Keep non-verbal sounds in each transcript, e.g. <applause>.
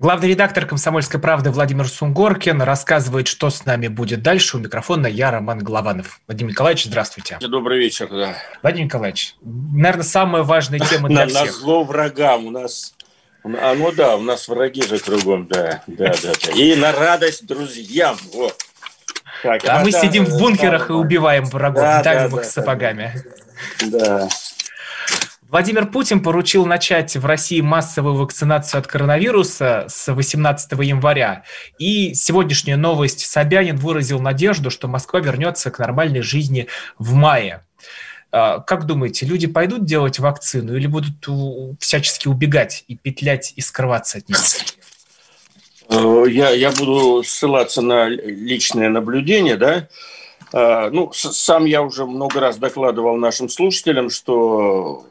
Главный редактор «Комсомольской правды» Владимир Сунгоркин рассказывает, что с нами будет дальше. У микрофона я, Роман Голованов. Владимир Николаевич, здравствуйте. Добрый вечер, да. Владимир Николаевич, наверное, самая важная тема для всех. На зло врагам у нас... А, ну да, у нас враги же кругом, да, да, да, да. И на радость друзьям, вот. Так, а, а мы да, сидим в бункерах да, и убиваем врагов, да, давим да, их да, сапогами. Да. Владимир Путин поручил начать в России массовую вакцинацию от коронавируса с 18 января. И сегодняшняя новость. Собянин выразил надежду, что Москва вернется к нормальной жизни в мае. А, как думаете, люди пойдут делать вакцину или будут всячески убегать и петлять и скрываться от нее? Э, я, я буду ссылаться на личное наблюдение, да. А, ну, сам я уже много раз докладывал нашим слушателям, что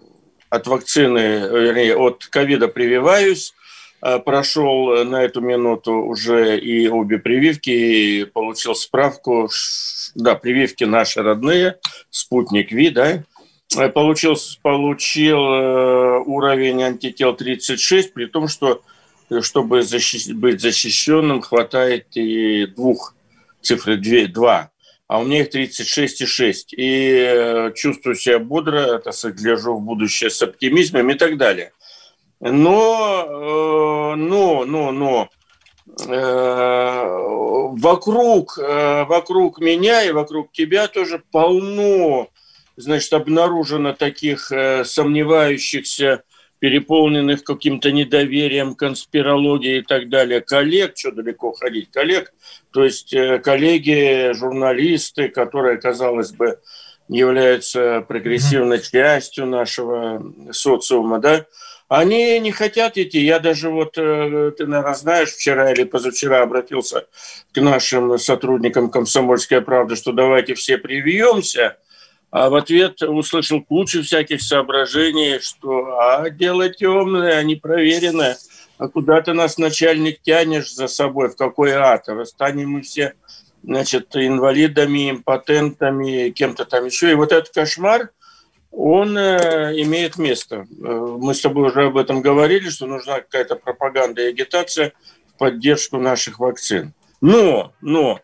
от вакцины, вернее, от ковида прививаюсь. Э, прошел на эту минуту уже и обе прививки, и получил справку, да, прививки наши родные, спутник Ви, да, э, получил, получил э, уровень антител 36, при том, что чтобы защищ... быть защищенным, хватает и двух цифры 2, 2 а у меня их 36,6. И э, чувствую себя бодро, так сказать, гляжу в будущее с оптимизмом и так далее. Но, э, но, но, но, э, вокруг, вокруг меня и вокруг тебя тоже полно, значит, обнаружено таких сомневающихся переполненных каким-то недоверием, конспирологией и так далее коллег, что далеко ходить, коллег, то есть э, коллеги, журналисты, которые, казалось бы, являются прогрессивной частью нашего социума, да, они не хотят идти. Я даже вот, э, ты, наверное, знаешь, вчера или позавчера обратился к нашим сотрудникам «Комсомольской правды», что давайте все привьемся – а в ответ услышал кучу всяких соображений, что а дело темное, а не проверенное. А куда ты нас, начальник, тянешь за собой, в какой ад? А станем мы все значит, инвалидами, импотентами, кем-то там еще. И вот этот кошмар, он э, имеет место. Э, мы с тобой уже об этом говорили, что нужна какая-то пропаганда и агитация в поддержку наших вакцин. Но, но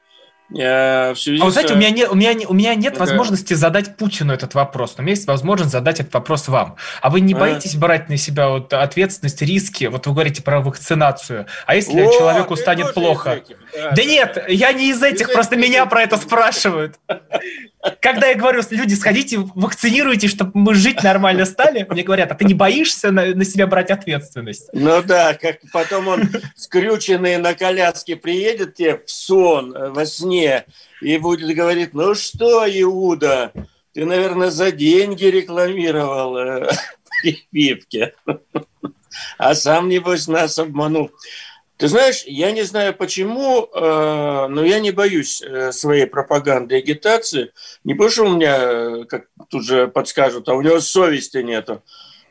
а вы знаете, у меня, не, у меня, у меня нет да. возможности задать Путину этот вопрос, но у меня есть возможность задать этот вопрос вам. А вы не а? боитесь брать на себя вот ответственность, риски? Вот вы говорите про вакцинацию. А если О, человеку станет плохо? Да, да, нет, я не из этих, из просто этих, меня про это спрашивают. <laughs> Когда я говорю, люди, сходите, вакцинируйте, чтобы мы жить нормально стали, мне говорят, а ты не боишься на, на себя брать ответственность? Ну да, как потом он скрюченный на коляске приедет тебе в сон, э, во сне, и будет говорить, ну что, Иуда, ты, наверное, за деньги рекламировал э, <laughs> прививки. А сам, небось, нас обманул. Ты знаешь, я не знаю почему, э, но я не боюсь э, своей пропаганды и агитации. Не потому что у меня, э, как тут же подскажут, а у него совести нету.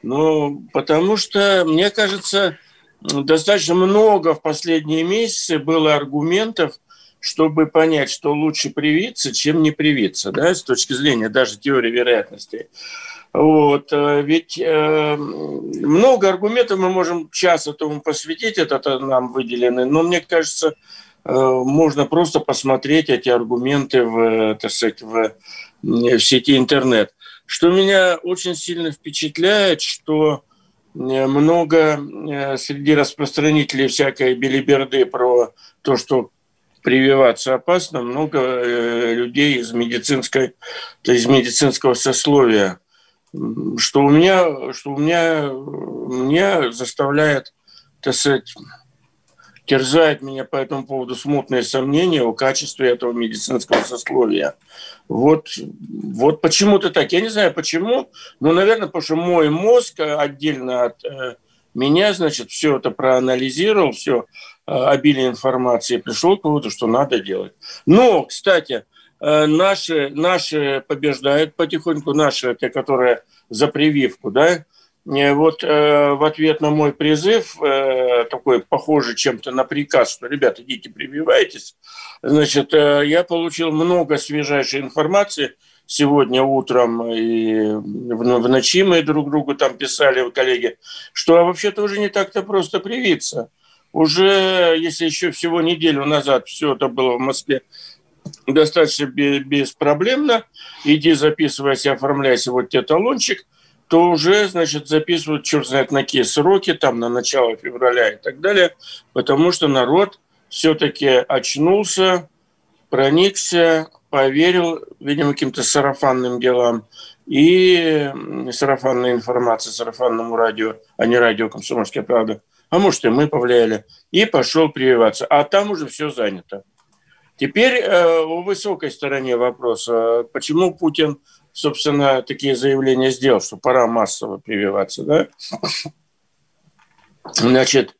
Ну, потому что, мне кажется, достаточно много в последние месяцы было аргументов, чтобы понять, что лучше привиться, чем не привиться, да, с точки зрения даже теории вероятности. Вот, э, ведь э, много аргументов мы можем час этому посвятить, это нам выделены, но мне кажется, э, можно просто посмотреть эти аргументы в, так сказать, в, в сети интернет. Что меня очень сильно впечатляет, что э, много э, среди распространителей всякой белиберды про то, что прививаться опасно, много э, людей из медицинской, то из медицинского сословия что у меня, что у меня, меня заставляет, так сказать, терзает меня по этому поводу смутные сомнения о качестве этого медицинского сословия. Вот, вот почему-то так. Я не знаю почему, но, наверное, потому что мой мозг отдельно от э, меня, значит, все это проанализировал, все обилие информации, пришел к выводу, что надо делать. Но, кстати, э, наши, наши побеждают потихоньку, наши, те, которые за прививку, да, вот э, в ответ на мой призыв, э, такой похожий чем-то на приказ, что, ребята, идите прививайтесь, значит, э, я получил много свежайшей информации – сегодня утром и в ночи мы друг другу там писали, коллеги, что а вообще-то уже не так-то просто привиться. Уже, если еще всего неделю назад все это было в Москве достаточно беспроблемно, иди записывайся, оформляйся, вот тебе талончик, то уже, значит, записывают, черт знает, на какие сроки, там, на начало февраля и так далее, потому что народ все-таки очнулся, проникся, поверил, видимо, каким-то сарафанным делам и сарафанной информации, сарафанному радио, а не радио «Комсомольская правда». А может, и мы повлияли. И пошел прививаться. А там уже все занято. Теперь э, о высокой стороне вопроса. Почему Путин, собственно, такие заявления сделал, что пора массово прививаться, да? Значит,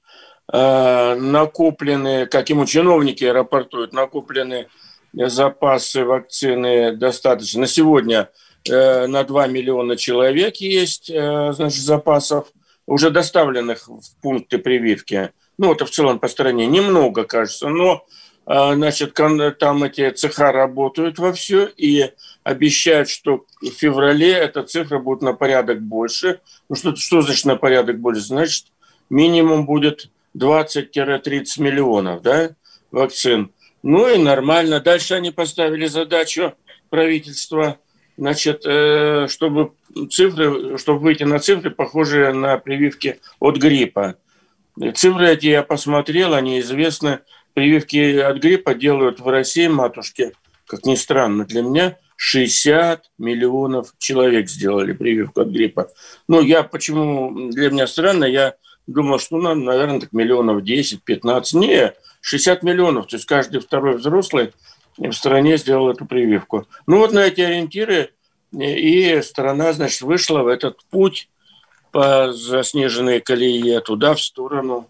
э, накоплены, как ему чиновники рапортуют, накоплены запасы вакцины достаточно. На сегодня э, на 2 миллиона человек есть э, значит, запасов, уже доставленных в пункты прививки. Ну, это в целом по стране немного, кажется, но э, значит, там эти цеха работают во все и обещают, что в феврале эта цифра будет на порядок больше. Ну, что, что значит на порядок больше? Значит, минимум будет 20-30 миллионов да, вакцин. Ну и нормально. Дальше они поставили задачу правительства, значит, э, чтобы цифры, чтобы выйти на цифры, похожие на прививки от гриппа. Цифры эти я посмотрел, они известны. Прививки от гриппа делают в России, матушки, как ни странно для меня, 60 миллионов человек сделали прививку от гриппа. Ну, я почему для меня странно, я думал, что, ну, наверное, так миллионов 10-15. Не, 60 миллионов, то есть каждый второй взрослый в стране сделал эту прививку. Ну вот на эти ориентиры и страна, значит, вышла в этот путь по заснеженной колее туда, в сторону,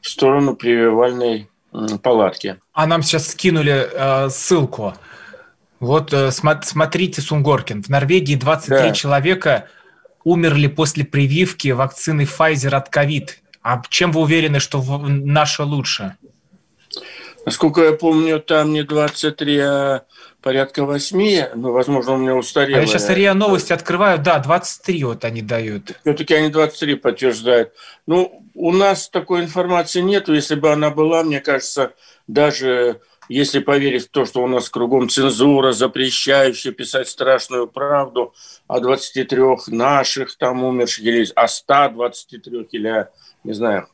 в сторону прививальной палатки. А нам сейчас скинули э, ссылку. Вот э, смотрите, Сунгоркин, в Норвегии 23 да. человека умерли после прививки вакцины Pfizer от ковид. А чем вы уверены, что наша лучше? Насколько я помню, там не 23, а порядка 8. Ну, возможно, у меня устарело. А я сейчас РИА Новости открываю. Да, 23 вот они дают. Все-таки они 23 подтверждают. Ну, у нас такой информации нету. Если бы она была, мне кажется, даже если поверить в то, что у нас кругом цензура, запрещающая писать страшную правду о 23 наших там умерших, или о 123, или, не знаю,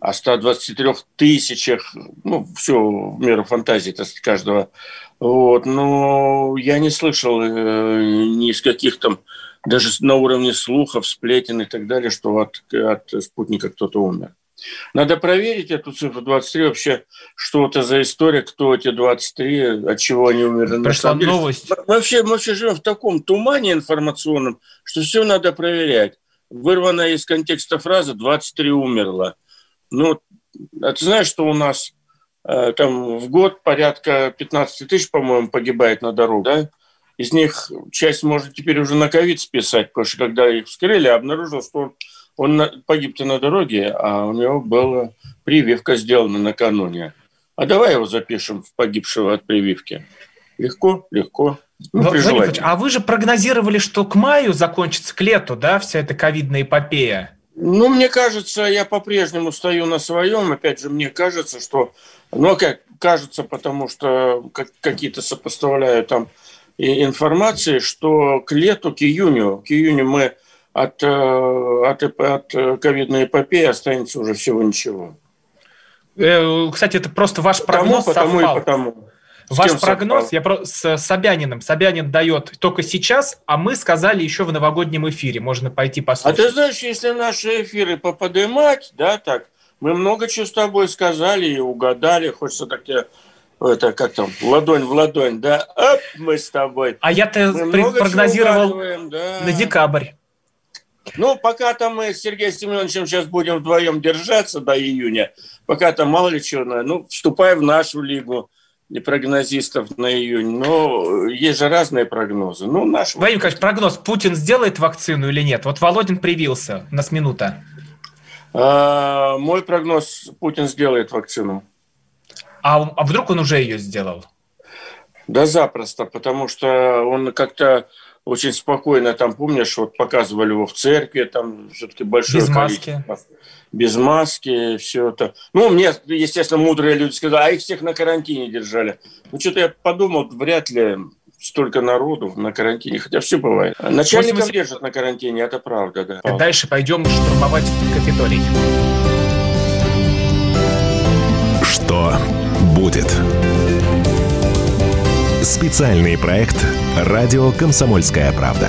о 123 тысячах, ну, все в меру фантазии так сказать, каждого. Вот, но я не слышал э, ни из каких там, даже на уровне слухов, сплетен и так далее, что от, от спутника кто-то умер. Надо проверить эту цифру 23 вообще, что это за история, кто эти 23, от чего они умерли. Пришла новость. Мы вообще, мы вообще живем в таком тумане информационном, что все надо проверять. Вырванная из контекста фраза «23 умерла». Ну, а ты знаешь, что у нас э, там в год порядка 15 тысяч, по-моему, погибает на дорогу, да? Из них часть можно теперь уже на ковид списать, потому что когда их вскрыли, обнаружил, что он, он погиб-то на дороге, а у него была прививка сделана накануне. А давай его запишем в погибшего от прививки. Легко, легко. Ну, Владимир а вы же прогнозировали, что к маю закончится, к лету, да, вся эта ковидная эпопея? Ну, мне кажется, я по-прежнему стою на своем. Опять же, мне кажется, что... Ну, как кажется, потому что какие-то сопоставляю там информации, что к лету, к июню, к июню мы от, э, от, от ковидной эпопеи останется уже всего ничего. Э, кстати, это просто ваш прогноз потому, потому совпал. и потому. Ваш прогноз, совпал? я про, с Собяниным. Собянин дает только сейчас, а мы сказали еще в новогоднем эфире. Можно пойти послушать. А ты знаешь, если наши эфиры поподымать, да, так, мы много чего с тобой сказали и угадали. Хочется так тебе это как там, ладонь в ладонь, да, оп, мы с тобой. А я-то прогнозировал да. на декабрь. Ну, пока там мы с Сергеем Семеновичем сейчас будем вдвоем держаться до июня, пока там мало ли чего, ну, вступай в нашу лигу прогнозистов на июнь. Но есть же разные прогнозы. Ну, наш... Владимир Николаевич, прогноз. Путин сделает вакцину или нет? Вот Володин привился. У нас минута. А, мой прогноз. Путин сделает вакцину. А, а вдруг он уже ее сделал? Да запросто, потому что он как-то очень спокойно, там, помнишь, вот показывали его в церкви, там все-таки большое Без маски. Без маски, все это. Ну, мне, естественно, мудрые люди сказали, а их всех на карантине держали. Ну, что-то я подумал, вряд ли столько народу на карантине, хотя все бывает. Начальников 80... держат на карантине, это правда, да. Дальше пойдем штурмовать Капитолий. Что будет? Специальный проект «Радио Комсомольская правда».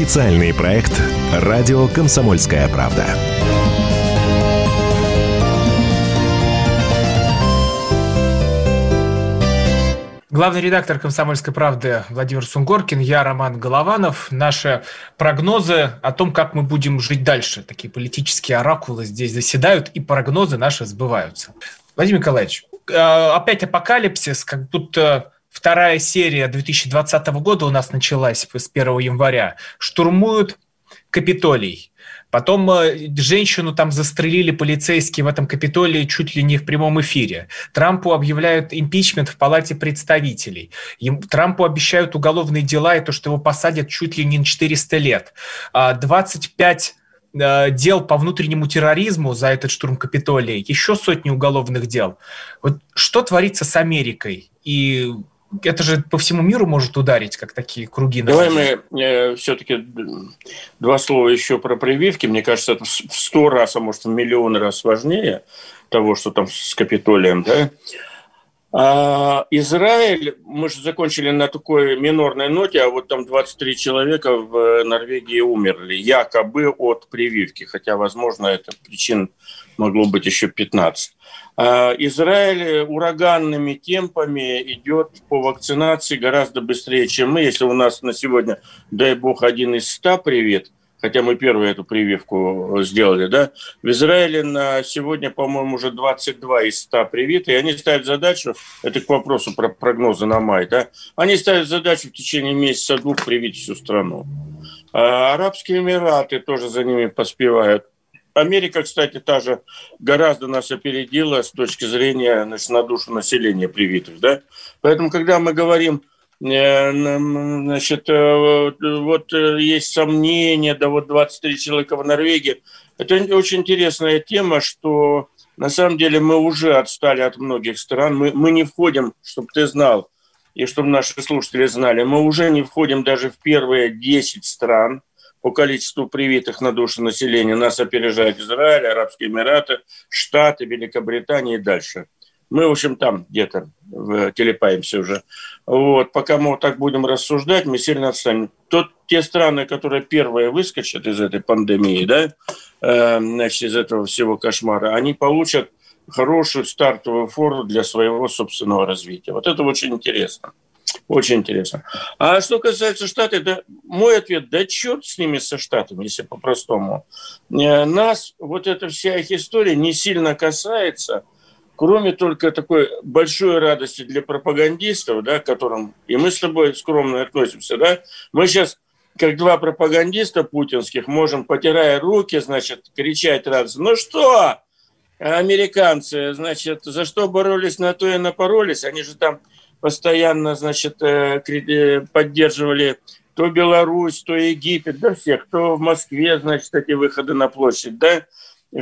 Специальный проект «Радио Комсомольская правда». Главный редактор «Комсомольской правды» Владимир Сунгоркин, я Роман Голованов. Наши прогнозы о том, как мы будем жить дальше. Такие политические оракулы здесь заседают, и прогнозы наши сбываются. Владимир Николаевич, э, опять апокалипсис, как будто вторая серия 2020 года у нас началась с 1 января. Штурмуют Капитолий. Потом э, женщину там застрелили полицейские в этом Капитолии чуть ли не в прямом эфире. Трампу объявляют импичмент в Палате представителей. Трампу обещают уголовные дела и то, что его посадят чуть ли не на 400 лет. 25 а, э, дел по внутреннему терроризму за этот штурм Капитолия, еще сотни уголовных дел. Вот что творится с Америкой? И это же по всему миру может ударить, как такие круги. Давай мы э, все-таки два слова еще про прививки. Мне кажется, это в сто раз, а может в миллион раз важнее того, что там с Капитолием. Да? А Израиль, мы же закончили на такой минорной ноте, а вот там 23 человека в Норвегии умерли, якобы от прививки, хотя, возможно, это причин могло быть еще 15. А Израиль ураганными темпами идет по вакцинации гораздо быстрее, чем мы. Если у нас на сегодня, дай бог, один из ста привет, хотя мы первую эту прививку сделали, да, в Израиле на сегодня, по-моему, уже 22 из 100 привиты, и они ставят задачу, это к вопросу про прогнозы на май, да, они ставят задачу в течение месяца-двух привить всю страну. А Арабские Эмираты тоже за ними поспевают. Америка, кстати, та же гораздо нас опередила с точки зрения значит, на душу населения привитых. Да? Поэтому, когда мы говорим, значит, э, вот э, есть сомнения, да вот 23 человека в Норвегии, это очень интересная тема, что на самом деле мы уже отстали от многих стран. Мы, мы не входим, чтобы ты знал, и чтобы наши слушатели знали, мы уже не входим даже в первые 10 стран – по количеству привитых на душу населения нас опережает Израиль, Арабские Эмираты, Штаты, Великобритания и дальше. Мы, в общем, там где-то телепаемся уже. Вот. Пока мы вот так будем рассуждать, мы сильно отстанем. Тот, те страны, которые первые выскочат из этой пандемии, да, э, значит, из этого всего кошмара, они получат хорошую стартовую фору для своего собственного развития. Вот это очень интересно. Очень интересно. А что касается Штатов, да, мой ответ, да черт с ними, со Штатами, если по-простому. Э, нас вот эта вся их история не сильно касается, кроме только такой большой радости для пропагандистов, да, к которым и мы с тобой скромно относимся, да, мы сейчас как два пропагандиста путинских можем, потирая руки, значит, кричать радостно, ну что, американцы, значит, за что боролись, на то и напоролись, они же там постоянно, значит, э, э, поддерживали то Беларусь, то Египет, да всех, кто в Москве, значит, эти выходы на площадь, да,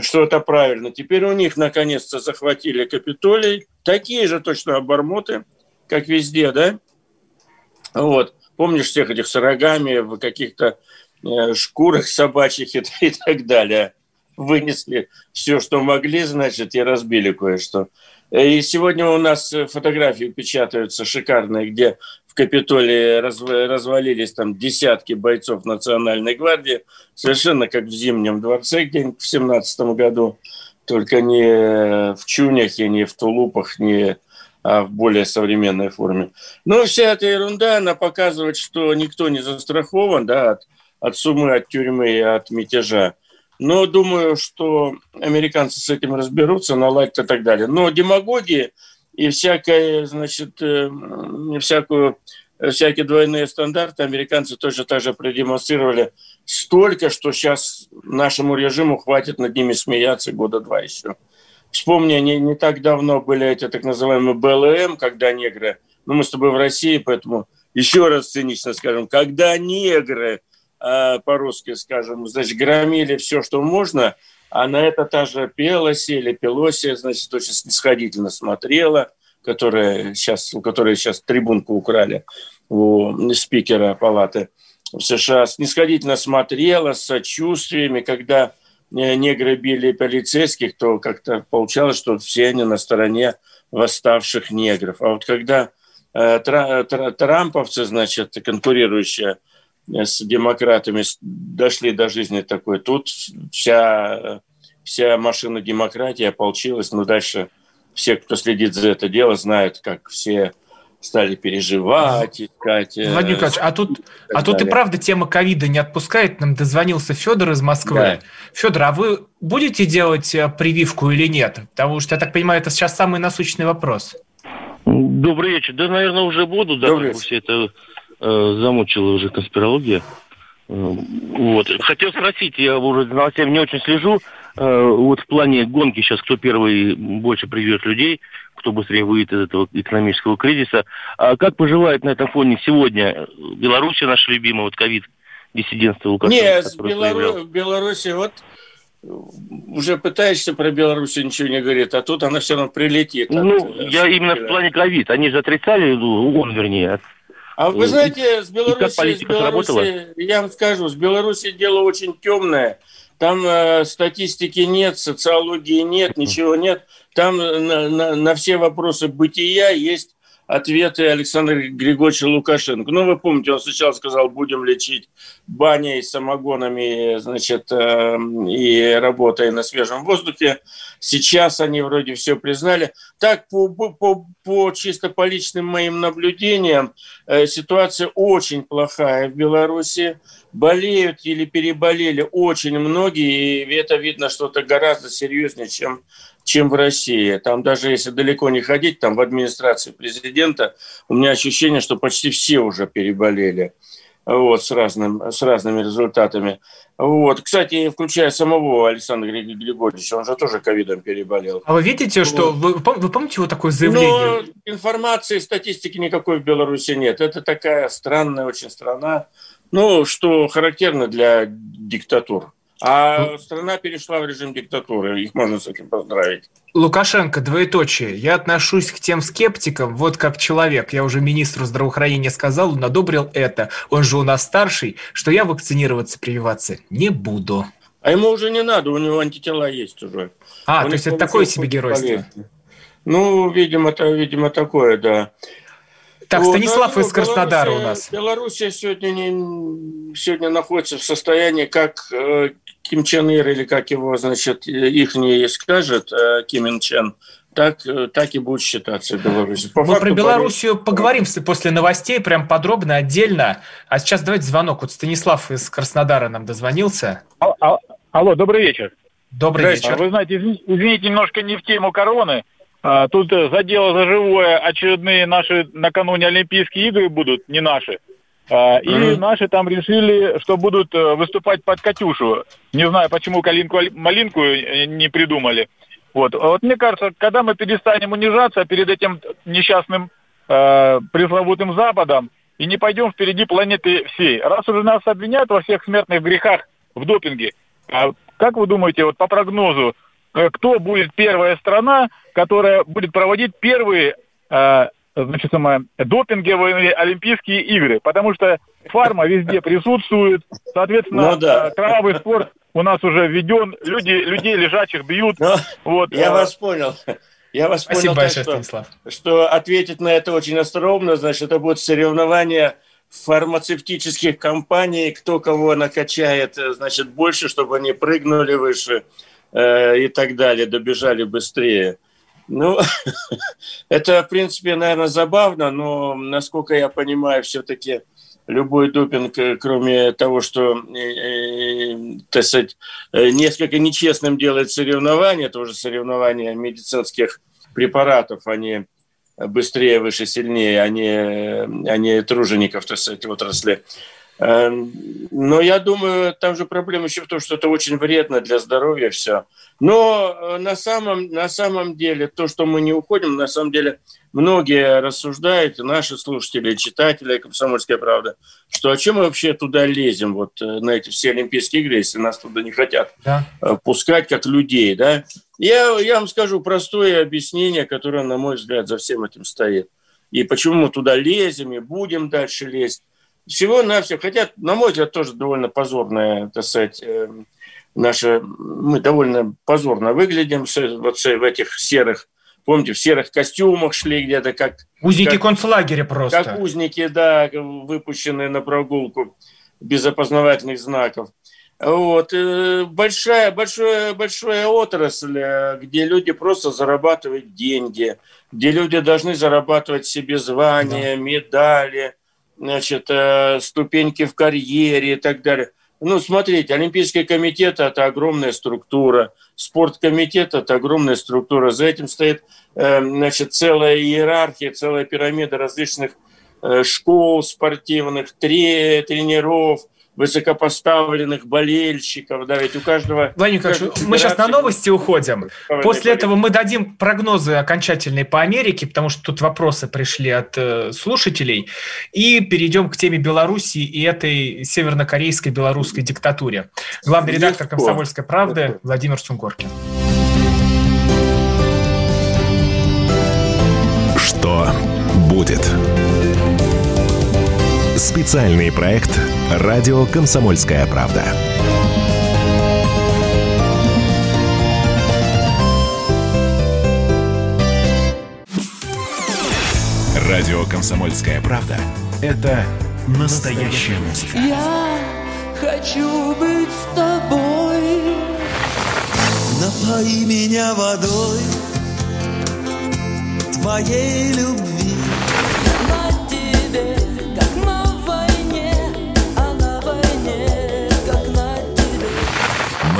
что это правильно. Теперь у них наконец-то захватили Капитолий. Такие же точно обормоты, как везде, да? Вот. Помнишь всех этих с рогами в каких-то э, шкурах собачьих и, <laughs> и так далее. Вынесли все, что могли, значит, и разбили кое-что. И сегодня у нас фотографии печатаются шикарные, где Капитолии развалились там десятки бойцов Национальной гвардии, совершенно как в Зимнем дворце в семнадцатом году, только не в чунях и не в тулупах, не а в более современной форме. Но вся эта ерунда, она показывает, что никто не застрахован да, от, от суммы, от тюрьмы и от мятежа. Но думаю, что американцы с этим разберутся, наладят и так далее. Но демагогии и всякое, значит, э, всякую, всякие двойные стандарты американцы тоже так же продемонстрировали столько, что сейчас нашему режиму хватит над ними смеяться года два еще. Вспомни, не, не так давно были эти так называемые БЛМ, когда негры, ну мы с тобой в России, поэтому еще раз цинично скажем, когда негры а, по-русски скажем, значит, громили все, что можно, а на это та же Пелоси или Пелоси, значит, очень снисходительно смотрела, которая сейчас, у которой сейчас трибунку украли у спикера палаты в США, снисходительно смотрела с сочувствиями, когда э, негры били полицейских, то как-то получалось, что все они на стороне восставших негров. А вот когда э, трамповцы, значит, конкурирующие с демократами дошли до жизни такой. Тут вся, вся машина демократии ополчилась, но дальше все, кто следит за это дело, знают, как все стали переживать, искать. Э, Владимир Николаевич, а тут, а тут и правда тема ковида не отпускает. Нам дозвонился Федор из Москвы. Да. Федор, а вы будете делать э, прививку или нет? Потому что, я так понимаю, это сейчас самый насущный вопрос. Добрый вечер. Да, наверное, уже буду, да, Добрый все это замучила уже конспирология. Э, вот. Хотел спросить, я уже за новостями не очень слежу, э, вот в плане гонки сейчас, кто первый больше приведет людей, кто быстрее выйдет из этого экономического кризиса. А как поживает на этом фоне сегодня Беларусь, наша любимая, вот ковид, диссидентство Лукашенко? Нет, в, Белору... в Беларуси вот уже пытаешься про Беларусь ничего не говорит, а тут она все равно прилетит. Ну, от, я именно в плане ковид. Они же отрицали, ну, он, вернее, а вы знаете, с Беларуси, с Беларуси я вам скажу, с Беларуси дело очень темное. Там э, статистики нет, социологии нет, ничего нет. Там э, на, на, на все вопросы бытия есть ответы Александра Григорьевича Лукашенко. Ну, вы помните, он сначала сказал, будем лечить баней, самогонами, значит, э, и работая на свежем воздухе. Сейчас они вроде все признали. Так, по, по, по чисто по личным моим наблюдениям, э, ситуация очень плохая в Беларуси. Болеют или переболели очень многие, и это видно что-то гораздо серьезнее, чем чем в России. Там даже если далеко не ходить, там в администрации президента, у меня ощущение, что почти все уже переболели вот, с, разным, с разными результатами. Вот. Кстати, включая самого Александра Григорьевича, он же тоже ковидом переболел. А вы видите, что... Вы, вы помните вот такое заявление? Ну, информации, статистики никакой в Беларуси нет. Это такая странная очень страна, ну, что характерно для диктатур. А страна перешла в режим диктатуры. Их можно с этим поздравить. Лукашенко, двоеточие. Я отношусь к тем скептикам, вот как человек. Я уже министру здравоохранения сказал, он одобрил это. Он же у нас старший, что я вакцинироваться, прививаться не буду. А ему уже не надо, у него антитела есть уже. А, он то есть это такое себе геройство? Ну, видимо, это, видимо, такое, да. Так, вот, Станислав ну, из Краснодара у нас. Белоруссия сегодня, не, сегодня находится в состоянии, как э, Ким Чен Ир, или как его, значит, их не скажет, э, Ким Ин Чен, так, э, так и будет считаться Беларусь. По Мы факту, про Белоруссию по... поговорим после новостей, прям подробно, отдельно. А сейчас давайте звонок. Вот Станислав из Краснодара нам дозвонился. А, а, алло, добрый вечер. Добрый вечер. Вы знаете, извините, немножко не в тему короны. А, тут за дело за живое очередные наши накануне Олимпийские игры будут, не наши. А, и mm-hmm. наши там решили, что будут э, выступать под Катюшу. Не знаю, почему калинку-малинку э, не придумали. Вот. А вот мне кажется, когда мы перестанем унижаться перед этим несчастным э, пресловутым Западом и не пойдем впереди планеты всей, раз уже нас обвиняют во всех смертных грехах в допинге, а как вы думаете, вот по прогнозу, э, кто будет первая страна, которая будет проводить первые э, значит, самое, допинговые Олимпийские игры? Потому что фарма везде присутствует, соответственно, ну, да. кровавый спорт у нас уже введен, люди, людей лежачих бьют. Ну, вот, я а... вас понял. Я вас Спасибо понял, большое, так, что, что ответить на это очень остроумно, значит, это будет соревнование фармацевтических компаний, кто кого накачает, э, значит, больше, чтобы они прыгнули выше э, и так далее, добежали быстрее. Ну, <laughs> это, в принципе, наверное, забавно, но, насколько я понимаю, все-таки любой допинг, э, кроме того, что, э, так сказать, несколько нечестным делает соревнования, тоже соревнования медицинских препаратов, они быстрее, выше, сильнее, а не, а тружеников, так сказать, отрасли. Эм, но я думаю, там же проблема еще в том, что это очень вредно для здоровья все. Но э, на самом, на самом деле, то, что мы не уходим, на самом деле многие рассуждают, наши слушатели, читатели «Комсомольская правда», что о чем мы вообще туда лезем, вот э, на эти все Олимпийские игры, если нас туда не хотят да. Э, пускать как людей, да? Я, я вам скажу простое объяснение, которое, на мой взгляд, за всем этим стоит. И почему мы туда лезем и будем дальше лезть всего на все, хотя, на мой взгляд, тоже довольно позорная, так сказать, э, наша, мы довольно позорно выглядим вот в этих серых, помните, в серых костюмах шли где-то как... Узники как, концлагеря просто. Как узники, да, выпущенные на прогулку без опознавательных знаков. Вот. Э, большая, большая, большая отрасль, э, где люди просто зарабатывают деньги, где люди должны зарабатывать себе звания, да. медали, значит, э, ступеньки в карьере и так далее. Ну, смотрите, Олимпийский комитет – это огромная структура, спорткомитет – это огромная структура. За этим стоит, э, значит, целая иерархия, целая пирамида различных э, школ спортивных, тренеров – высокопоставленных болельщиков, да, ведь у каждого... Владимир Николаевич, мы сейчас на новости уходим. После этого мы дадим прогнозы окончательные по Америке, потому что тут вопросы пришли от э, слушателей, и перейдем к теме Белоруссии и этой севернокорейской белорусской диктатуре. Главный редактор Легко. «Комсомольской правды» Легко. Владимир Сунгоркин. Что будет? Специальный проект «Радио Комсомольская правда». Радио «Комсомольская правда» — это настоящая музыка. Я хочу быть с тобой. Напои меня водой твоей любви.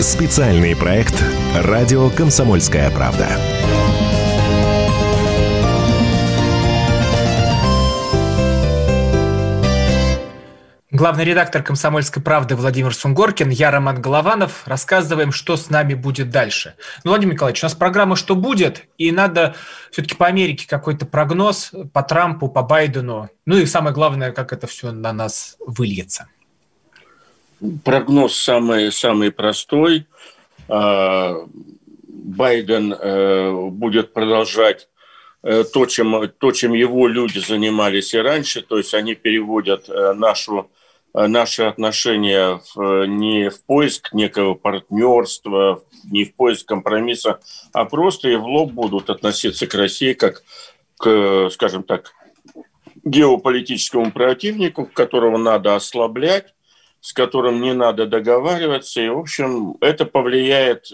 Специальный проект «Радио Комсомольская правда». Главный редактор «Комсомольской правды» Владимир Сунгоркин, я Роман Голованов. Рассказываем, что с нами будет дальше. Ну, Владимир Николаевич, у нас программа «Что будет?» И надо все-таки по Америке какой-то прогноз, по Трампу, по Байдену. Ну и самое главное, как это все на нас выльется. Прогноз самый, самый простой. А, Байден э, будет продолжать э, то чем, то, чем его люди занимались и раньше, то есть они переводят э, нашу, наши отношения в, не в поиск некого партнерства, не в поиск компромисса, а просто и в лоб будут относиться к России как к, скажем так, геополитическому противнику, которого надо ослаблять, с которым не надо договариваться. И, в общем, это повлияет,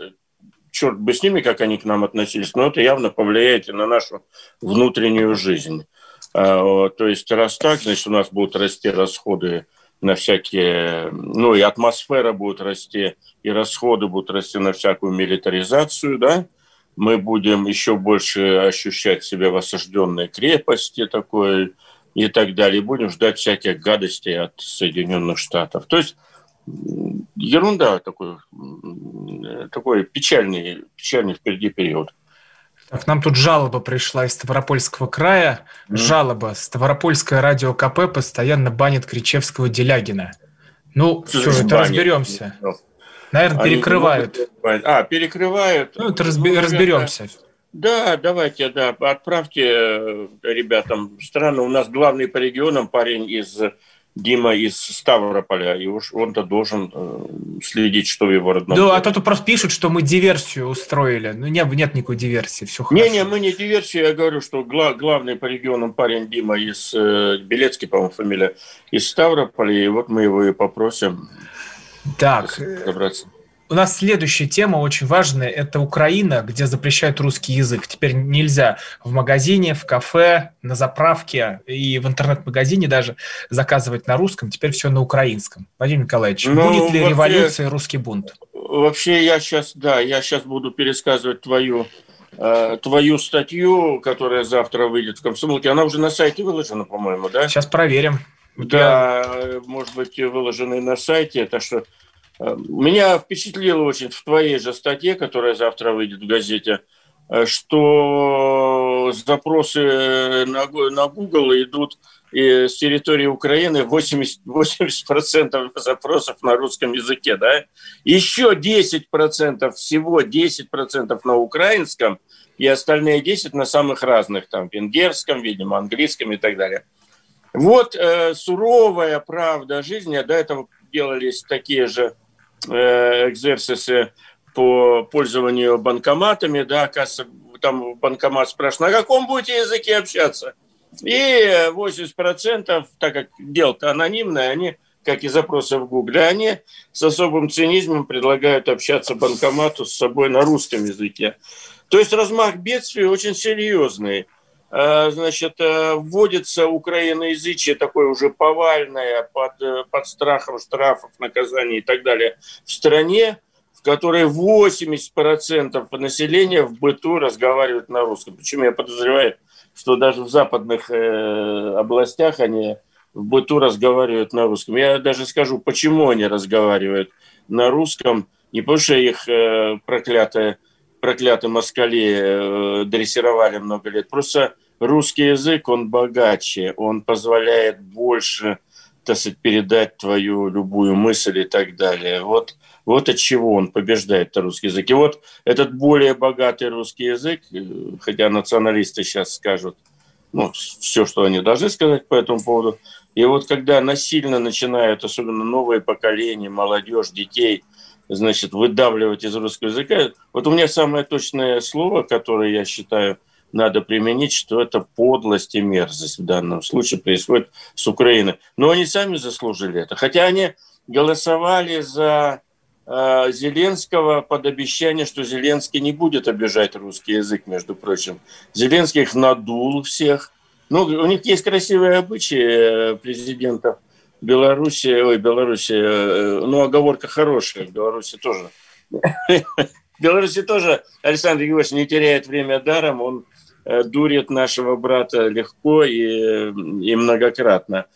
черт бы с ними, как они к нам относились, но это явно повлияет и на нашу внутреннюю жизнь. А, то есть, раз так, значит, у нас будут расти расходы на всякие, ну и атмосфера будет расти, и расходы будут расти на всякую милитаризацию, да, мы будем еще больше ощущать себя в осажденной крепости такой и так далее. И будем ждать всяких гадостей от Соединенных Штатов. То есть ерунда такой, такой печальный, печальный впереди период. Так, нам тут жалоба пришла из Ставропольского края. Mm. Жалоба. Ставропольское радио КП постоянно банит Кричевского Делягина. Ну, что, это банит? разберемся. Ну, Наверное, Они перекрывают. А, перекрывают. Ну, это разби- ну, разберемся. Да, давайте, да, отправьте э, ребятам страны. У нас главный по регионам парень из Дима из Ставрополя, и уж он-то должен э, следить, что в его родном. Да, а то тут просто пишут, что мы диверсию устроили. Ну, нет, нет никакой диверсии, все хорошо. Не-не, мы не диверсию, я говорю, что гла- главный по регионам парень Дима из э, Белецкий, по-моему, фамилия, из Ставрополя, и вот мы его и попросим так, разобраться. У нас следующая тема очень важная. Это Украина, где запрещают русский язык. Теперь нельзя в магазине, в кафе, на заправке и в интернет-магазине даже заказывать на русском. Теперь все на украинском. Владимир Николаевич, ну, будет ли вообще, революция и русский бунт? Вообще я сейчас, да, я сейчас буду пересказывать твою э, твою статью, которая завтра выйдет в комсомолке. Она уже на сайте выложена, по-моему, да? Сейчас проверим. Да, я... может быть, выложены на сайте. Это что меня впечатлило очень в твоей же статье, которая завтра выйдет в газете, э, что запросы на, Google идут с территории Украины 80, 80% запросов на русском языке, да? Еще 10%, всего 10% на украинском, и остальные 10 на самых разных, там, венгерском, видимо, английском и так далее. Вот э, суровая правда жизни. До этого делались такие же экзерсисы по пользованию банкоматами. Да, оказывается, там банкомат спрашивает, на каком будете языке общаться? И 80%, так как дело-то анонимное, они, как и запросы в Гугле, они с особым цинизмом предлагают общаться банкомату с собой на русском языке. То есть размах бедствия очень серьезный. Э, значит, э, вводится украиноязычие такое уже повальное под, э, под страхом штрафов, наказаний и так далее в стране, в которой 80% населения в быту разговаривают на русском. Почему я подозреваю, что даже в западных э, областях они в быту разговаривают на русском. Я даже скажу, почему они разговаривают на русском. Не потому что их э, проклятые, проклятые москали э, дрессировали много лет, просто русский язык, он богаче, он позволяет больше, так сказать, передать твою любую мысль и так далее. Вот, вот от чего он побеждает русский язык. И вот этот более богатый русский язык, хотя националисты сейчас скажут, ну, все, что они должны сказать по этому поводу. И вот когда насильно начинают, особенно новые поколения, молодежь, детей, значит, выдавливать из русского языка, вот у меня самое точное слово, которое я считаю – надо применить, что это подлость и мерзость в данном случае происходит с Украиной. Но они сами заслужили это. Хотя они голосовали за э, Зеленского под обещание, что Зеленский не будет обижать русский язык, между прочим. Зеленский их надул всех. Ну, у них есть красивые обычаи э, президентов Беларуси, ой, Беларуси, э, ну, оговорка хорошая, Беларуси тоже. <laughs> Беларуси тоже Александр Георгиевич не теряет время даром, он дурит нашего брата легко и, и многократно.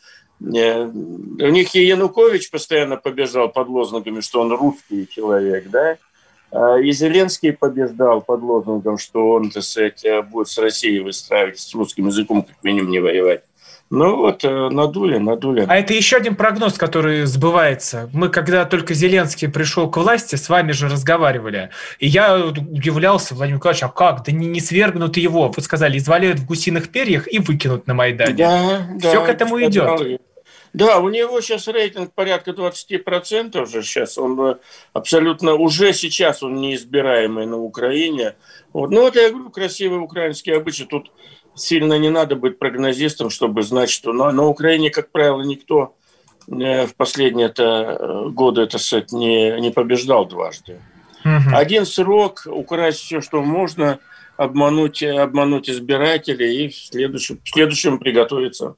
Э, у них и Янукович постоянно побеждал под лозунгами, что он русский человек, да? А и Зеленский побеждал под лозунгом, что он, так сказать, будет с Россией выстраивать, с русским языком как минимум не воевать. Ну вот, э, надули, надули. А это еще один прогноз, который сбывается. Мы, когда только Зеленский пришел к власти, с вами же разговаривали. И я удивлялся, Владимир Николаевич, а как? Да не, не свергнут его. Вы сказали, изваляют в гусиных перьях и выкинут на Майдане. Да, Все да, к этому идет. Да, у него сейчас рейтинг порядка 20% уже сейчас. Он э, абсолютно, уже сейчас он неизбираемый на Украине. Вот. Ну, вот я говорю, красивый украинский обычай. Тут сильно не надо быть прогнозистом, чтобы знать, что на, на Украине, как правило, никто э, в последние это, э, годы это, сказать, не, не побеждал дважды. Угу. Один срок, украсть все, что можно, обмануть, обмануть избирателей и в следующем, в следующем приготовиться.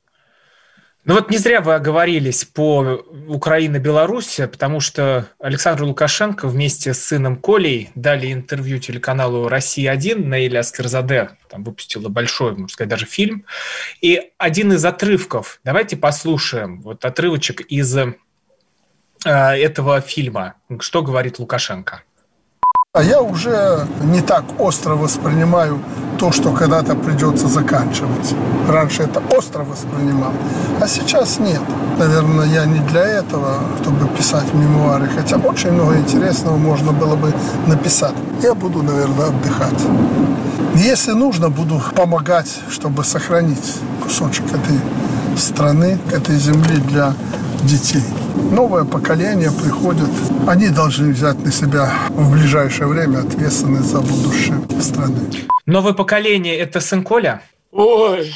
Ну вот не зря вы оговорились по Украина-Беларусь, потому что Александр Лукашенко вместе с сыном Колей дали интервью телеканалу «Россия-1» на Иля Аскерзаде. Там выпустила большой, можно сказать, даже фильм. И один из отрывков, давайте послушаем, вот отрывочек из э, этого фильма. Что говорит Лукашенко? А я уже не так остро воспринимаю то, что когда-то придется заканчивать. Раньше это остро воспринимал, а сейчас нет. Наверное, я не для этого, чтобы писать мемуары, хотя очень много интересного можно было бы написать. Я буду, наверное, отдыхать. Если нужно, буду помогать, чтобы сохранить кусочек этой страны, этой земли для детей. Новое поколение приходит. Они должны взять на себя в ближайшее время ответственность за будущее страны. Новое поколение – это сын Коля? Ой,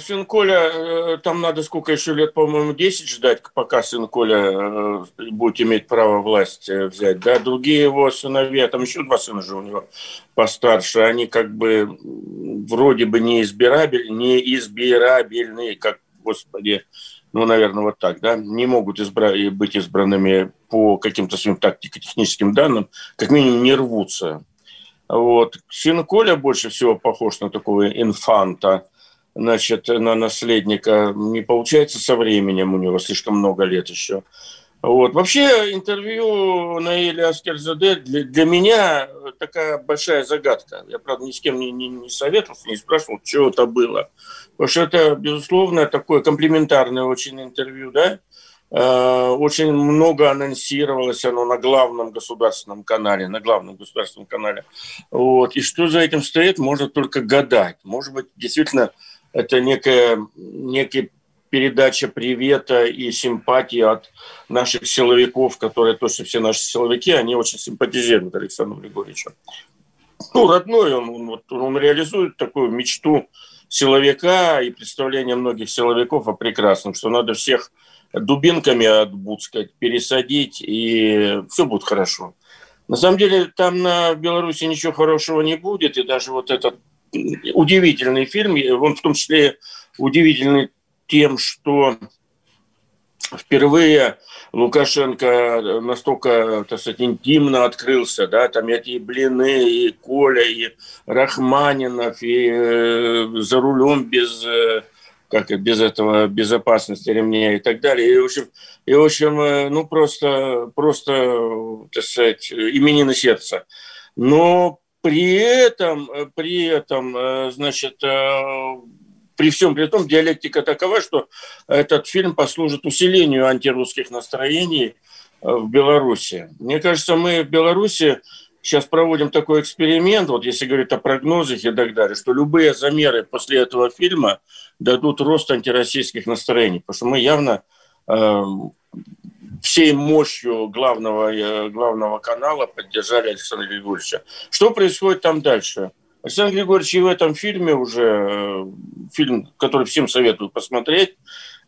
сын Коля, э, там надо сколько еще лет, по-моему, 10 ждать, пока сын Коля э, будет иметь право власть э, взять. Да, другие его сыновья, там еще два сына же у него постарше, они как бы вроде бы неизбирабельные, неизбирабельные, как, господи, ну, наверное, вот так, да, не могут избра- быть избранными по каким-то своим тактико-техническим данным, как минимум не рвутся. Вот. Сын Коля больше всего похож на такого инфанта, значит, на наследника. Не получается со временем, у него слишком много лет еще. Вот. Вообще интервью Наили Аскерзаде для, для меня такая большая загадка. Я, правда, ни с кем не, не, не советовался, не спрашивал, что это было. Потому что это, безусловно, такое комплементарное очень интервью, да? Э, очень много анонсировалось оно на главном государственном канале, на главном государственном канале. Вот. И что за этим стоит, можно только гадать. Может быть, действительно, это некая, некий передача привета и симпатии от наших силовиков, которые точно все наши силовики, они очень симпатизируют Александру Григорьевичу. Ну, родной он, он, он реализует такую мечту силовика и представление многих силовиков о прекрасном, что надо всех дубинками, от сказать, пересадить, и все будет хорошо. На самом деле там на Беларуси ничего хорошего не будет, и даже вот этот удивительный фильм, он в том числе удивительный тем, что впервые Лукашенко настолько, так сказать, интимно открылся, да, там эти блины, и Коля, и Рахманинов, и э, за рулем без, э, как без этого безопасности ремня и так далее. И, в общем, и, в общем э, ну, просто, просто, так сказать, именины сердца. Но при этом, при этом, э, значит, э, при всем при том, диалектика такова, что этот фильм послужит усилению антирусских настроений э, в Беларуси. Мне кажется, мы в Беларуси сейчас проводим такой эксперимент, вот если говорить о прогнозах и так далее, что любые замеры после этого фильма дадут рост антироссийских настроений, потому что мы явно э, всей мощью главного, э, главного канала поддержали Александра Григорьевича. Что происходит там дальше? Александр Григорьевич и в этом фильме уже, э, фильм, который всем советую посмотреть,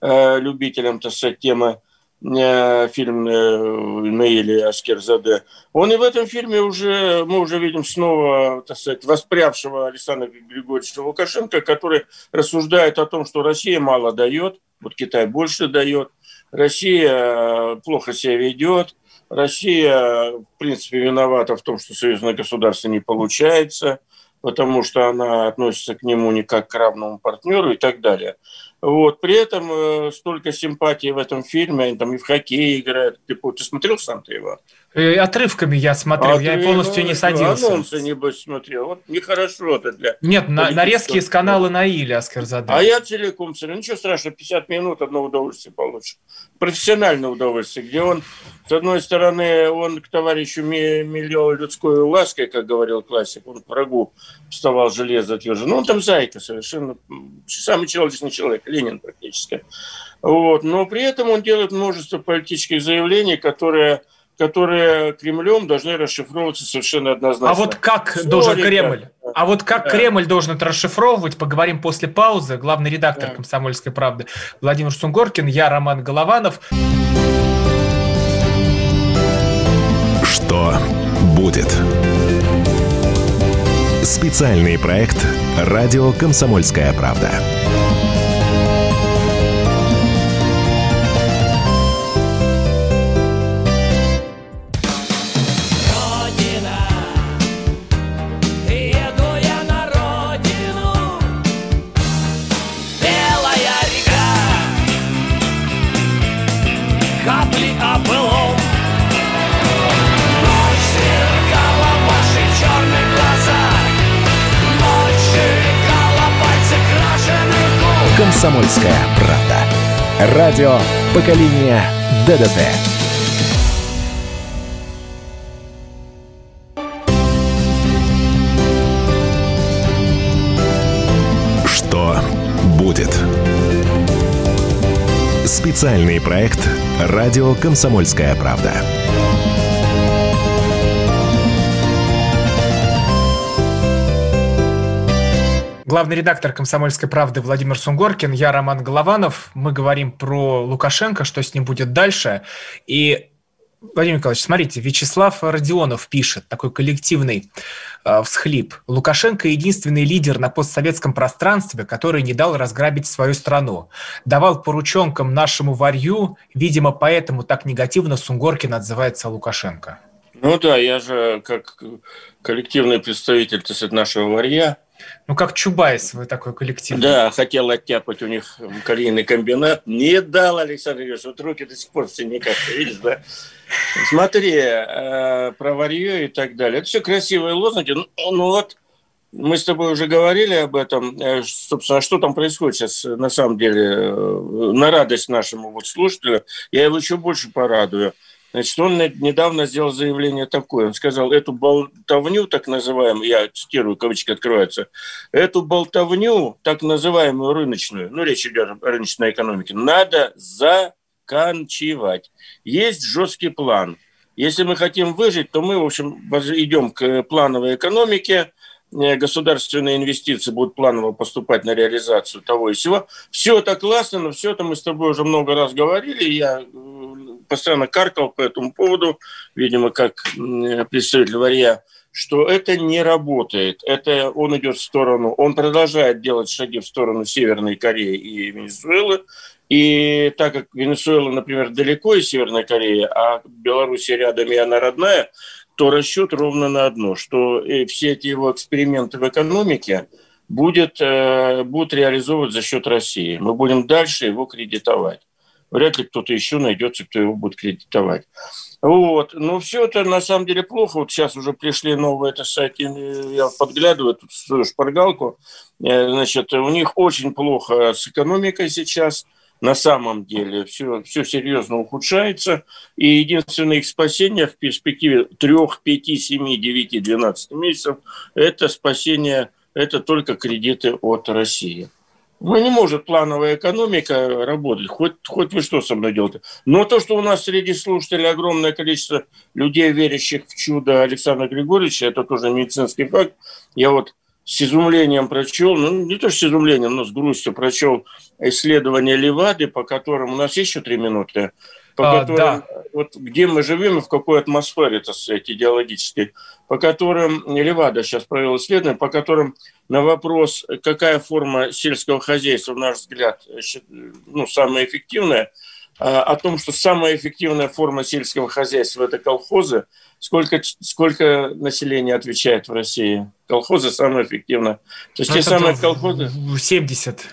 э, любителям, так сказать, темы, э, фильм Наили Аскерзаде. Он и в этом фильме уже, мы уже видим снова, так сказать, воспрявшего Александра Григорьевича Лукашенко, который рассуждает о том, что Россия мало дает, вот Китай больше дает, Россия плохо себя ведет, Россия, в принципе, виновата в том, что союзное государство не получается – потому что она относится к нему не как к равному партнеру и так далее. Вот. При этом э, столько симпатии в этом фильме, они там и в хоккей играют. Ты, ты смотрел сам-то его? Э, отрывками я смотрел, а я ты, полностью ну, не садился. Анонсы, небось, смотрел. Вот нехорошо это для... Нет, на, нарезки из канала Наиля, Аскер задал. А я целиком смотрел. Ничего страшного, 50 минут одно удовольствие получишь. Профессиональное удовольствие, где он, с одной стороны, он к товарищу миллион людской лаской, как говорил классик, он к врагу вставал железо отвержен. Ну, он там зайка совершенно, самый человечный человек, Ленин практически. Вот. Но при этом он делает множество политических заявлений, которые которые Кремлем должны расшифровываться совершенно однозначно. А вот как Все должен Кремль? А вот как да. Кремль должен это расшифровывать, поговорим после паузы. Главный редактор да. «Комсомольской правды» Владимир Сунгоркин, я Роман Голованов. Что будет? Специальный проект «Радио Комсомольская правда». «Комсомольская правда». Радио поколения ДДТ. Что будет? Специальный проект «Радио Комсомольская правда». Главный редактор «Комсомольской правды» Владимир Сунгоркин, я Роман Голованов. Мы говорим про Лукашенко, что с ним будет дальше. И, Владимир Николаевич, смотрите, Вячеслав Родионов пишет, такой коллективный э, всхлип. Лукашенко – единственный лидер на постсоветском пространстве, который не дал разграбить свою страну. Давал порученкам нашему варью, видимо, поэтому так негативно Сунгоркин отзывается о Лукашенко. Ну да, я же как коллективный представитель так сказать, нашего варья – ну, как Чубайс, вы такой коллектив. Да, хотел оттяпать у них калийный комбинат. Не дал, Александр Ильич. Вот руки до сих пор все никак, видишь, да? Смотри, э, про варье и так далее. Это все красивые лозунги. Ну, ну вот, мы с тобой уже говорили об этом. Э, собственно, что там происходит сейчас, на самом деле, э, на радость нашему вот слушателю. Я его еще больше порадую. Значит, он недавно сделал заявление такое. Он сказал, эту болтовню, так называемую, я цитирую, кавычки открываются, эту болтовню, так называемую рыночную, ну, речь идет о рыночной экономике, надо заканчивать. Есть жесткий план. Если мы хотим выжить, то мы, в общем, идем к плановой экономике, э, государственные инвестиции будут планово поступать на реализацию того и всего. Все это классно, но все это мы с тобой уже много раз говорили. Я постоянно каркал по этому поводу, видимо, как представитель Варья, что это не работает. Это он идет в сторону, он продолжает делать шаги в сторону Северной Кореи и Венесуэлы. И так как Венесуэла, например, далеко из Северной Кореи, а Белоруссия рядом и она родная, то расчет ровно на одно, что э, все эти его эксперименты в экономике будет, э, будут реализовывать за счет России. Мы будем дальше его кредитовать вряд ли кто-то еще найдется, кто его будет кредитовать. Вот. Но все это на самом деле плохо. Вот сейчас уже пришли новые это сайты, я подглядываю тут свою шпаргалку. Э, значит, у них очень плохо с экономикой сейчас. На самом деле все, все серьезно ухудшается. И единственное их спасение в перспективе 3, 5, 7, 9, 12 месяцев – это спасение, это только кредиты от России. Ну, не может плановая экономика работать, хоть, хоть вы что со мной делаете. Но то, что у нас среди слушателей огромное количество людей, верящих в чудо Александра Григорьевича, это тоже медицинский факт. Я вот с изумлением прочел, ну не то что с изумлением, но с грустью прочел исследование Левады, по которым у нас еще три минуты, по а, которым, да. вот где мы живем и в какой атмосфере, так сказать, идеологической, по которым Левада сейчас провел исследование, по которым на вопрос, какая форма сельского хозяйства, в наш взгляд, ну, самая эффективная, а, о том, что самая эффективная форма сельского хозяйства – это колхозы, сколько, сколько населения отвечает в России? Колхозы самые эффективные. То есть те самые колхозы… 70.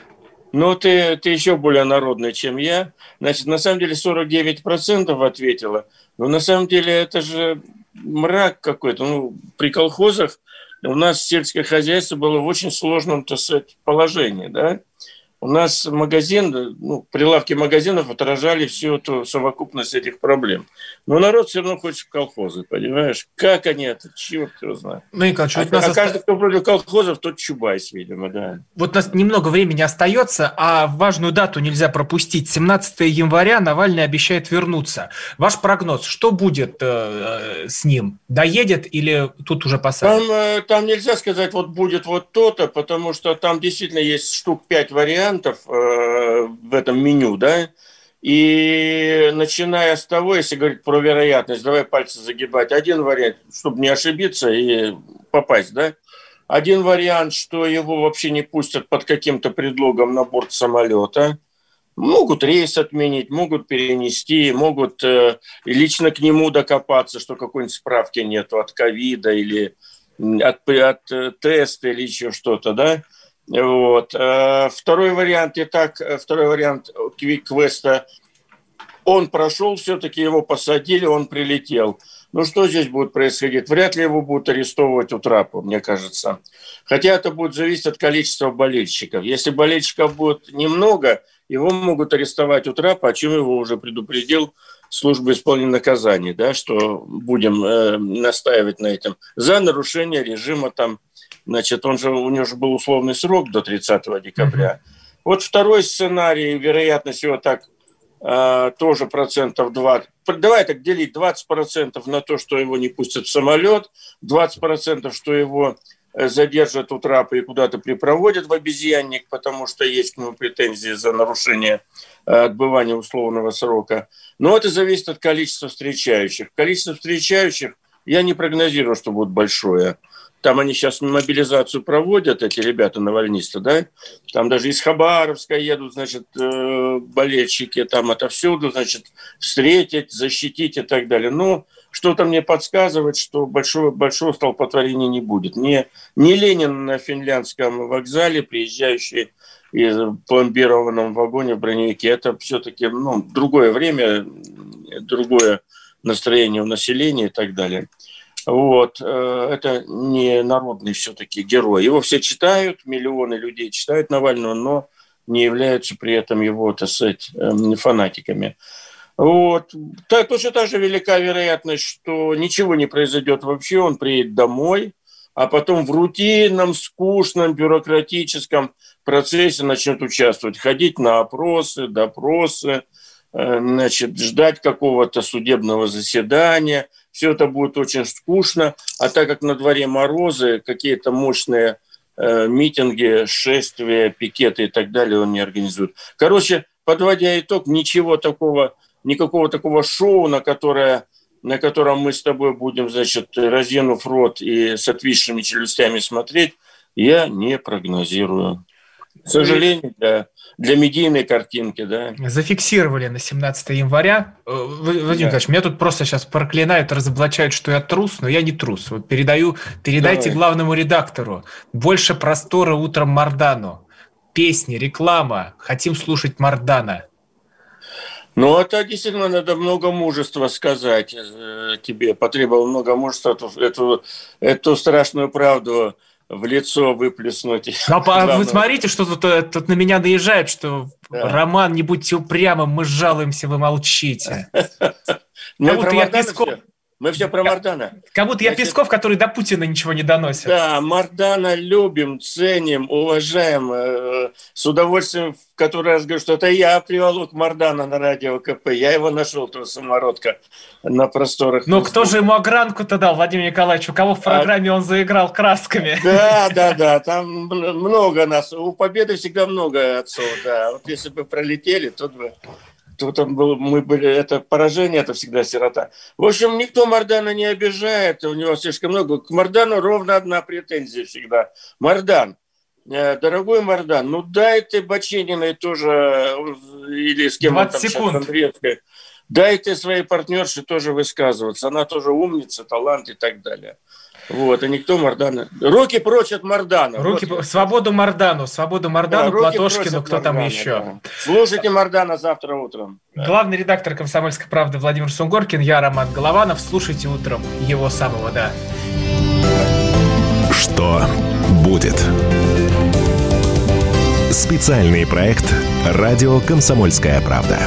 Ну, ты, ты еще более народный, чем я. Значит, на самом деле 49% ответила. Но на самом деле это же мрак какой-то. Ну, при колхозах у нас сельское хозяйство было в очень сложном, так сказать, положении, да. У нас магазин, ну, прилавки магазинов отражали всю эту совокупность этих проблем. Но народ все равно хочет в колхозы, понимаешь? Как они это? Черт его знает. Ну, Николай, а, нас а каждый, кто против колхозов, тот Чубайс, видимо, да. Вот у нас немного времени остается, а важную дату нельзя пропустить. 17 января Навальный обещает вернуться. Ваш прогноз, что будет э, э с ним? Доедет или тут уже посадят? Там, э, там нельзя сказать, вот будет вот то-то, потому что там действительно есть штук пять вариантов э, в этом меню, да, и начиная с того, если говорить про вероятность, давай пальцы загибать. Один вариант, чтобы не ошибиться и попасть, да? Один вариант, что его вообще не пустят под каким-то предлогом на борт самолета. Могут рейс отменить, могут перенести, могут э, лично к нему докопаться, что какой-нибудь справки нету от ковида или от, от э, теста или еще что-то, да? Вот. Э, второй вариант, итак, э, второй вариант квеста, он прошел, все-таки его посадили, он прилетел. Ну, что здесь будет происходить? Вряд ли его будут арестовывать у трапа, мне кажется. Хотя это будет зависеть от количества болельщиков. Если болельщиков будет немного, его могут арестовать у трапа, о чем его уже предупредил служба исполнения наказаний, да, что будем э, настаивать на этом. За нарушение режима там, значит, он же, у него же был условный срок до 30 декабря. Mm-hmm. Вот второй сценарий, вероятность его так э, тоже процентов 20. Давай так делить 20 процентов на то, что его не пустят в самолет, 20 процентов, что его э, задержат у трапа и куда-то припроводят в обезьянник, потому что есть к нему претензии за нарушение э, отбывания условного срока. Но это зависит от количества встречающих. Количество встречающих я не прогнозирую, что будет большое. Там они сейчас мобилизацию проводят, эти ребята навальнисты, да? Там даже из Хабаровска едут, значит, э, болельщики, там отовсюду, значит, встретить, защитить и так далее. Но что-то мне подсказывает, что большого, большого столпотворения не будет. Не, не Ленин на финляндском вокзале, приезжающий из пломбированном вагоне в броневике, это все-таки ну, другое время, другое настроение у населения и так далее. Вот. Э, это не народный все-таки герой. Его все читают, миллионы людей читают Навального, но не являются при этом его, так сказать, эм, фанатиками. Вот. Так, точно так же велика вероятность, что ничего не произойдет вообще, он приедет домой, а потом в рутинном, скучном, бюрократическом процессе начнет участвовать, ходить на опросы, допросы, э, значит, ждать какого-то судебного заседания, все это будет очень скучно, а так как на дворе морозы, какие-то мощные э, митинги, шествия, пикеты и так далее он не организует. Короче, подводя итог, ничего такого, никакого такого шоу, на которое на котором мы с тобой будем, значит, разинув рот и с отвисшими челюстями смотреть, я не прогнозирую. К сожалению, для, для медийной картинки, да. Зафиксировали на 17 января. Э, Владимир да. Николаевич, меня тут просто сейчас проклинают, разоблачают, что я трус, но я не трус. Вот передаю, передайте Давай. главному редактору. Больше простора утром Мардану. Песни, реклама. Хотим слушать Мардана. Ну, это действительно надо много мужества сказать э, тебе. Потребовало много мужества эту, эту, эту страшную правду в лицо выплеснуть. Ну, а вы смотрите, что тут, э, тут на меня наезжает, что да. Роман, не будьте упрямым, мы жалуемся, вы молчите. <laughs> Ну, Как будто я Песков... Мы все про Мардана. Как будто я Песков, который до Путина ничего не доносит. Да, Мардана любим, ценим, уважаем. Э, с удовольствием в который раз говорю, что это я приволок Мардана на радио КП. Я его нашел, этого самородка, на просторах. Ну, кто же ему огранку-то дал, Владимир Николаевич? У кого в а программе а... он заиграл красками? Да, да, да. Там много нас. У Победы всегда много отцов, да. Вот если бы пролетели, то бы то там был, мы были, это поражение, это всегда сирота. В общем, никто Мардана не обижает, у него слишком много. К Мардану ровно одна претензия всегда. Мардан, э, дорогой Мардан, ну дай ты Бачининой тоже, или с кем 20 там секунд. сейчас, дай ты своей партнерше тоже высказываться. Она тоже умница, талант и так далее. Вот, и никто Мардана. Руки прочь от Мардана. Руки, вот. Свободу Мардану, свободу Мардану, да, Платошкину, кто Мардана, там еще. Да. Слушайте Мардана завтра утром. Главный редактор «Комсомольской правды» Владимир Сунгоркин, я Роман Голованов. Слушайте утром его самого, да. Что будет? Специальный проект «Радио Комсомольская правда».